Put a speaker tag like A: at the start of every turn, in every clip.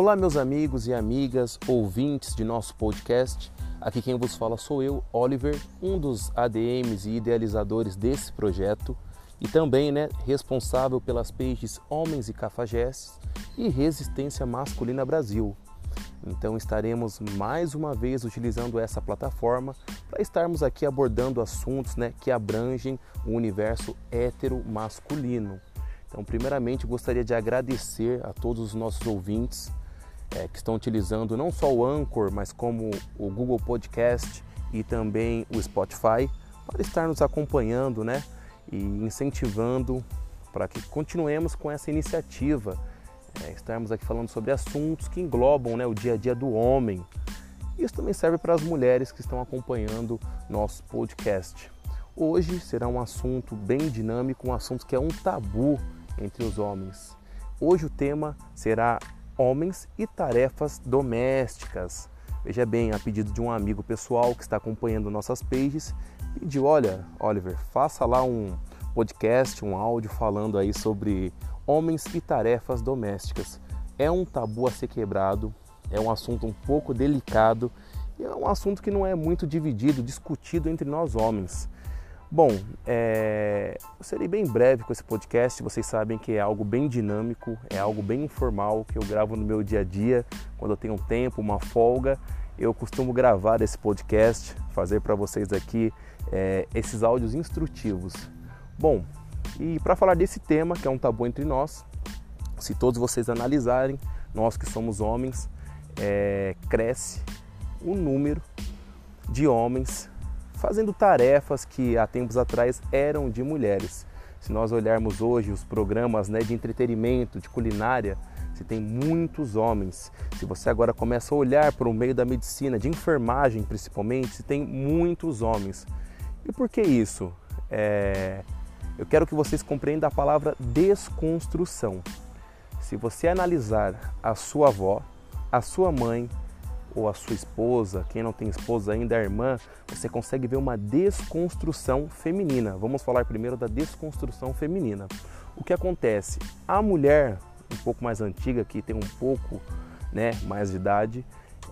A: Olá, meus amigos e amigas, ouvintes de nosso podcast. Aqui quem vos fala sou eu, Oliver, um dos ADMs e idealizadores desse projeto e também né, responsável pelas pages Homens e Cafajestes e Resistência Masculina Brasil. Então estaremos mais uma vez utilizando essa plataforma para estarmos aqui abordando assuntos né, que abrangem o universo hétero masculino. Então, primeiramente, gostaria de agradecer a todos os nossos ouvintes é, que estão utilizando não só o Anchor, mas como o Google Podcast e também o Spotify para estar nos acompanhando, né, e incentivando para que continuemos com essa iniciativa, é, estarmos aqui falando sobre assuntos que englobam, né, o dia a dia do homem. Isso também serve para as mulheres que estão acompanhando nosso podcast. Hoje será um assunto bem dinâmico, um assunto que é um tabu entre os homens. Hoje o tema será homens e tarefas domésticas. Veja bem, a pedido de um amigo pessoal que está acompanhando nossas pages, pediu: olha, Oliver, faça lá um podcast, um áudio falando aí sobre homens e tarefas domésticas. É um tabu a ser quebrado, é um assunto um pouco delicado e é um assunto que não é muito dividido, discutido entre nós homens. Bom, é... eu serei bem breve com esse podcast. Vocês sabem que é algo bem dinâmico, é algo bem informal que eu gravo no meu dia a dia, quando eu tenho um tempo, uma folga. Eu costumo gravar esse podcast, fazer para vocês aqui é, esses áudios instrutivos. Bom, e para falar desse tema, que é um tabu entre nós, se todos vocês analisarem, nós que somos homens, é, cresce o número de homens fazendo tarefas que há tempos atrás eram de mulheres. Se nós olharmos hoje os programas né, de entretenimento, de culinária, se tem muitos homens. Se você agora começa a olhar para o meio da medicina, de enfermagem principalmente, se tem muitos homens. E por que isso? É... Eu quero que vocês compreendam a palavra desconstrução. Se você analisar a sua avó, a sua mãe, ou a sua esposa, quem não tem esposa ainda, a irmã, você consegue ver uma desconstrução feminina. Vamos falar primeiro da desconstrução feminina. O que acontece? A mulher um pouco mais antiga, que tem um pouco né, mais de idade,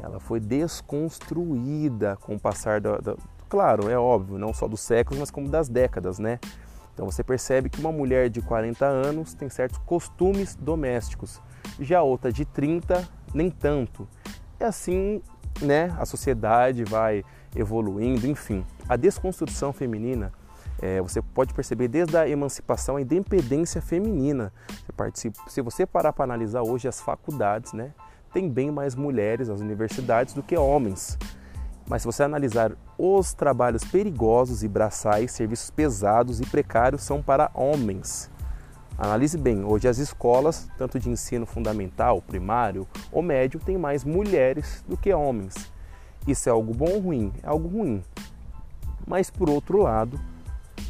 A: ela foi desconstruída com o passar da, da, Claro, é óbvio, não só dos séculos, mas como das décadas, né? Então você percebe que uma mulher de 40 anos tem certos costumes domésticos, já outra de 30 nem tanto. E assim, né, a sociedade vai evoluindo, enfim. A desconstrução feminina, é, você pode perceber desde a emancipação, a independência feminina. Você se você parar para analisar hoje as faculdades, né, tem bem mais mulheres nas universidades do que homens. Mas se você analisar os trabalhos perigosos e braçais, serviços pesados e precários são para homens. Analise bem, hoje as escolas, tanto de ensino fundamental, primário ou médio, têm mais mulheres do que homens. Isso é algo bom ou ruim? É algo ruim. Mas por outro lado,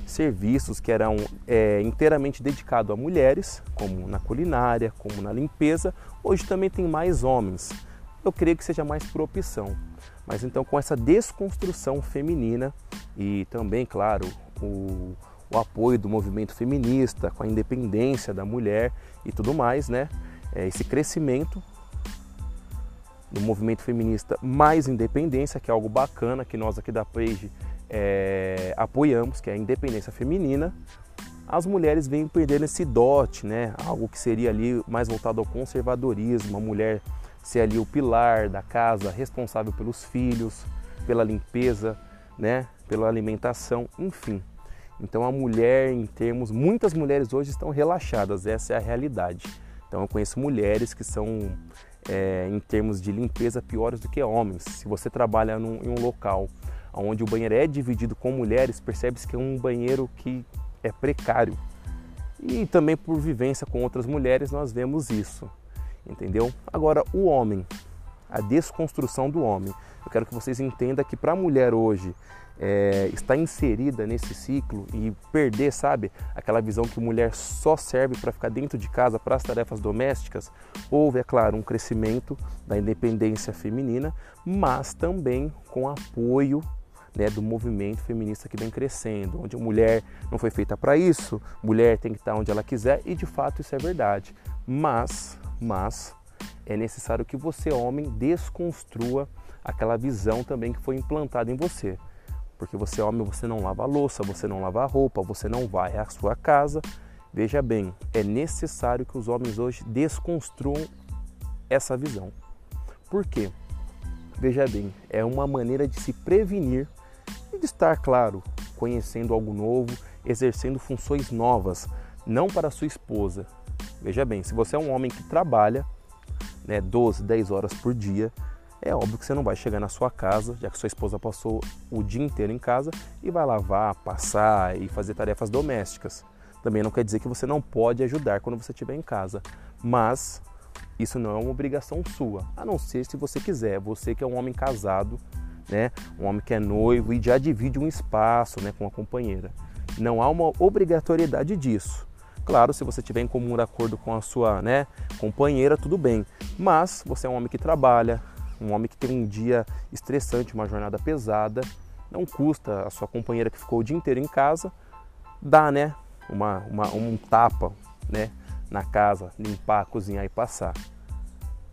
A: serviços que eram é, inteiramente dedicados a mulheres, como na culinária, como na limpeza, hoje também tem mais homens. Eu creio que seja mais por opção. Mas então com essa desconstrução feminina e também, claro, o o apoio do movimento feminista, com a independência da mulher e tudo mais, né? É esse crescimento do movimento feminista mais independência, que é algo bacana que nós aqui da Page é, apoiamos, que é a independência feminina. As mulheres vêm perdendo esse dote, né? Algo que seria ali mais voltado ao conservadorismo, a mulher ser ali o pilar da casa, responsável pelos filhos, pela limpeza, né? Pela alimentação, enfim. Então a mulher, em termos, muitas mulheres hoje estão relaxadas, essa é a realidade. Então eu conheço mulheres que são, é, em termos de limpeza, piores do que homens. Se você trabalha num, em um local onde o banheiro é dividido com mulheres, percebe-se que é um banheiro que é precário. E também por vivência com outras mulheres nós vemos isso, entendeu? Agora o homem, a desconstrução do homem. Eu quero que vocês entendam que para a mulher hoje é, estar inserida nesse ciclo e perder, sabe, aquela visão que mulher só serve para ficar dentro de casa para as tarefas domésticas, houve, é claro, um crescimento da independência feminina, mas também com apoio né, do movimento feminista que vem crescendo, onde a mulher não foi feita para isso, mulher tem que estar onde ela quiser e de fato isso é verdade. Mas, mas é necessário que você, homem, desconstrua aquela visão também que foi implantada em você. Porque você, homem, você não lava a louça, você não lava a roupa, você não vai à sua casa. Veja bem, é necessário que os homens hoje desconstruam essa visão. Por quê? Veja bem, é uma maneira de se prevenir e de estar, claro, conhecendo algo novo, exercendo funções novas, não para sua esposa. Veja bem, se você é um homem que trabalha né, 12, 10 horas por dia, é óbvio que você não vai chegar na sua casa, já que sua esposa passou o dia inteiro em casa, e vai lavar, passar e fazer tarefas domésticas. Também não quer dizer que você não pode ajudar quando você estiver em casa, mas isso não é uma obrigação sua, a não ser se você quiser. Você que é um homem casado, né, um homem que é noivo e já divide um espaço, né, com a companheira. Não há uma obrigatoriedade disso. Claro, se você tiver em comum acordo com a sua né, companheira, tudo bem. Mas você é um homem que trabalha, um homem que tem um dia estressante, uma jornada pesada, não custa a sua companheira que ficou o dia inteiro em casa dar né, uma, uma, um tapa né, na casa, limpar, cozinhar e passar.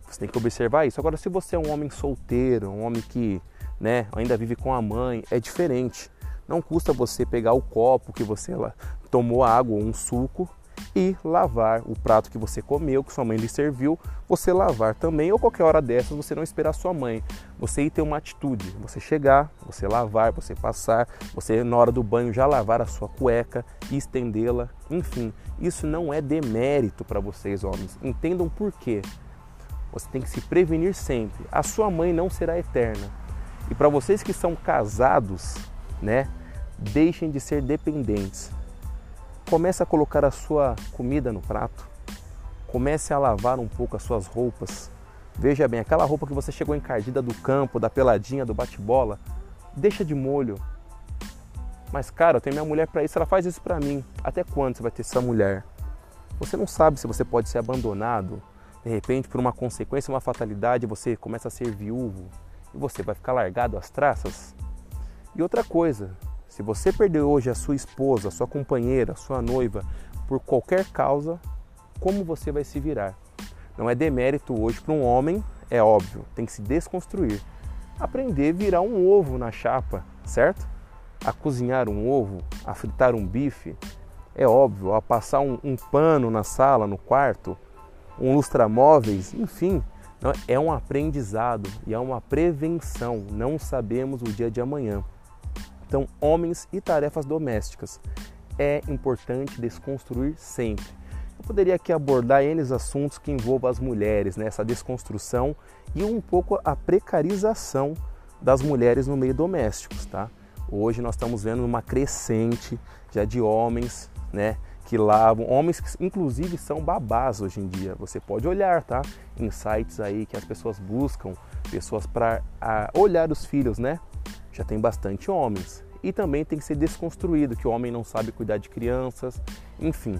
A: Você tem que observar isso. Agora, se você é um homem solteiro, um homem que né, ainda vive com a mãe, é diferente. Não custa você pegar o copo que você lá, tomou água um suco e lavar o prato que você comeu, que sua mãe lhe serviu, você lavar também, ou qualquer hora dessas você não esperar sua mãe. Você ir ter uma atitude, você chegar, você lavar, você passar, você na hora do banho já lavar a sua cueca e estendê-la, enfim. Isso não é demérito para vocês, homens. Entendam por quê. Você tem que se prevenir sempre. A sua mãe não será eterna. E para vocês que são casados, né, deixem de ser dependentes. Comece a colocar a sua comida no prato. Comece a lavar um pouco as suas roupas. Veja bem, aquela roupa que você chegou encardida do campo, da peladinha, do bate-bola, deixa de molho. Mas cara, eu tenho minha mulher para isso, ela faz isso para mim. Até quando você vai ter essa mulher? Você não sabe se você pode ser abandonado, de repente por uma consequência, uma fatalidade, você começa a ser viúvo e você vai ficar largado às traças. E outra coisa, se você perdeu hoje a sua esposa, a sua companheira, a sua noiva por qualquer causa, como você vai se virar? Não é demérito hoje para um homem, é óbvio, tem que se desconstruir. Aprender a virar um ovo na chapa, certo? A cozinhar um ovo, a fritar um bife, é óbvio, a passar um, um pano na sala, no quarto, um lustramóveis, enfim, é um aprendizado e é uma prevenção. Não sabemos o dia de amanhã. Então, homens e tarefas domésticas. É importante desconstruir sempre. Eu poderia aqui abordar N assuntos que envolvam as mulheres, né? essa desconstrução e um pouco a precarização das mulheres no meio doméstico. Tá? Hoje nós estamos vendo uma crescente já de homens né, que lavam, homens que inclusive são babás hoje em dia. Você pode olhar, tá? Em sites aí que as pessoas buscam pessoas para olhar os filhos, né? Já tem bastante homens e também tem que ser desconstruído, que o homem não sabe cuidar de crianças, enfim,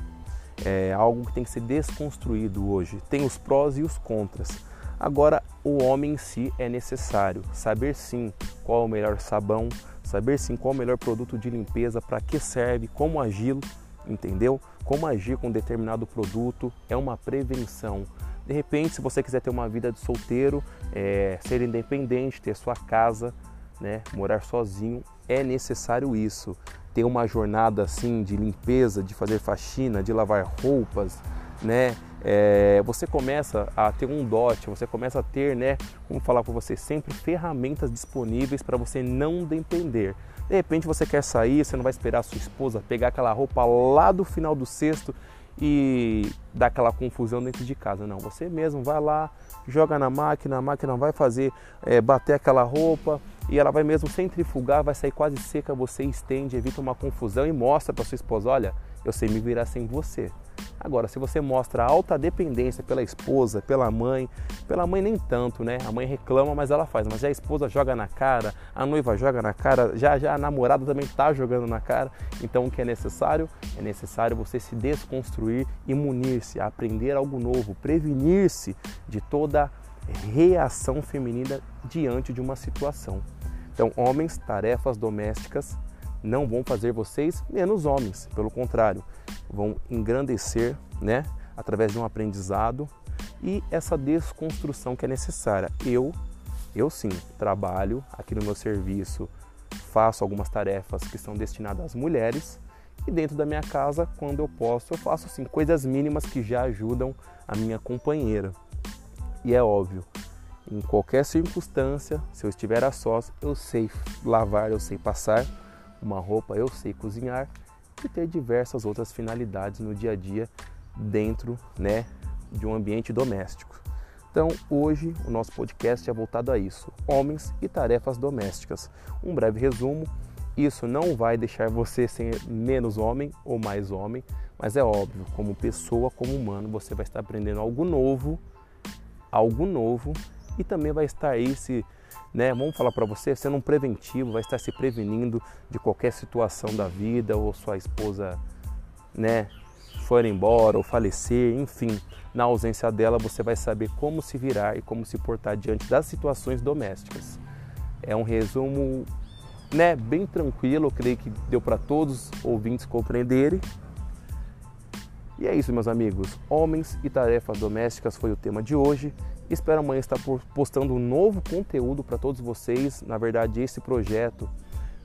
A: é algo que tem que ser desconstruído hoje. Tem os prós e os contras. Agora, o homem em si é necessário saber sim qual é o melhor sabão, saber sim qual é o melhor produto de limpeza, para que serve, como agi-lo, entendeu? Como agir com determinado produto é uma prevenção. De repente, se você quiser ter uma vida de solteiro, é, ser independente, ter sua casa, né, morar sozinho, é necessário isso. Ter uma jornada assim de limpeza, de fazer faxina, de lavar roupas, né? É, você começa a ter um dote, você começa a ter, né, como falar para você, sempre ferramentas disponíveis para você não depender. De repente você quer sair, você não vai esperar a sua esposa pegar aquela roupa lá do final do cesto e dar aquela confusão dentro de casa. Não, você mesmo vai lá, joga na máquina, a máquina vai fazer é, bater aquela roupa, e ela vai mesmo centrifugar, vai sair quase seca, você estende, evita uma confusão e mostra para sua esposa, olha, eu sei me virar sem você. Agora, se você mostra alta dependência pela esposa, pela mãe, pela mãe nem tanto, né? A mãe reclama, mas ela faz. Mas a esposa joga na cara, a noiva joga na cara, já já a namorada também está jogando na cara. Então, o que é necessário? É necessário você se desconstruir e munir-se, aprender algo novo, prevenir-se de toda reação feminina diante de uma situação. Então, homens, tarefas domésticas não vão fazer vocês menos homens, pelo contrário, vão engrandecer, né, através de um aprendizado e essa desconstrução que é necessária. Eu, eu sim, trabalho aqui no meu serviço, faço algumas tarefas que são destinadas às mulheres e dentro da minha casa, quando eu posso, eu faço assim coisas mínimas que já ajudam a minha companheira. E é óbvio, em qualquer circunstância, se eu estiver a sós, eu sei lavar, eu sei passar uma roupa, eu sei cozinhar e ter diversas outras finalidades no dia a dia dentro, né, de um ambiente doméstico. Então, hoje o nosso podcast é voltado a isso: homens e tarefas domésticas. Um breve resumo. Isso não vai deixar você ser menos homem ou mais homem, mas é óbvio, como pessoa, como humano, você vai estar aprendendo algo novo, algo novo e também vai estar aí se, né, vamos falar para você, sendo um preventivo, vai estar se prevenindo de qualquer situação da vida ou sua esposa, né, for embora ou falecer, enfim, na ausência dela você vai saber como se virar e como se portar diante das situações domésticas. É um resumo, né, bem tranquilo, eu creio que deu para todos os ouvintes compreenderem. E é isso, meus amigos. Homens e tarefas domésticas foi o tema de hoje. Espero amanhã estar postando um novo conteúdo para todos vocês. Na verdade, esse projeto,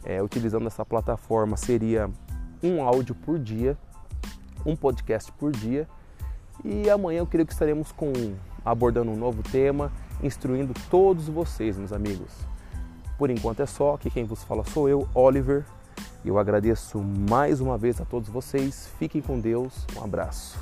A: é, utilizando essa plataforma, seria um áudio por dia um podcast por dia. E amanhã eu creio que estaremos com abordando um novo tema, instruindo todos vocês, meus amigos. Por enquanto é só, aqui quem vos fala sou eu, Oliver. Eu agradeço mais uma vez a todos vocês. Fiquem com Deus. Um abraço.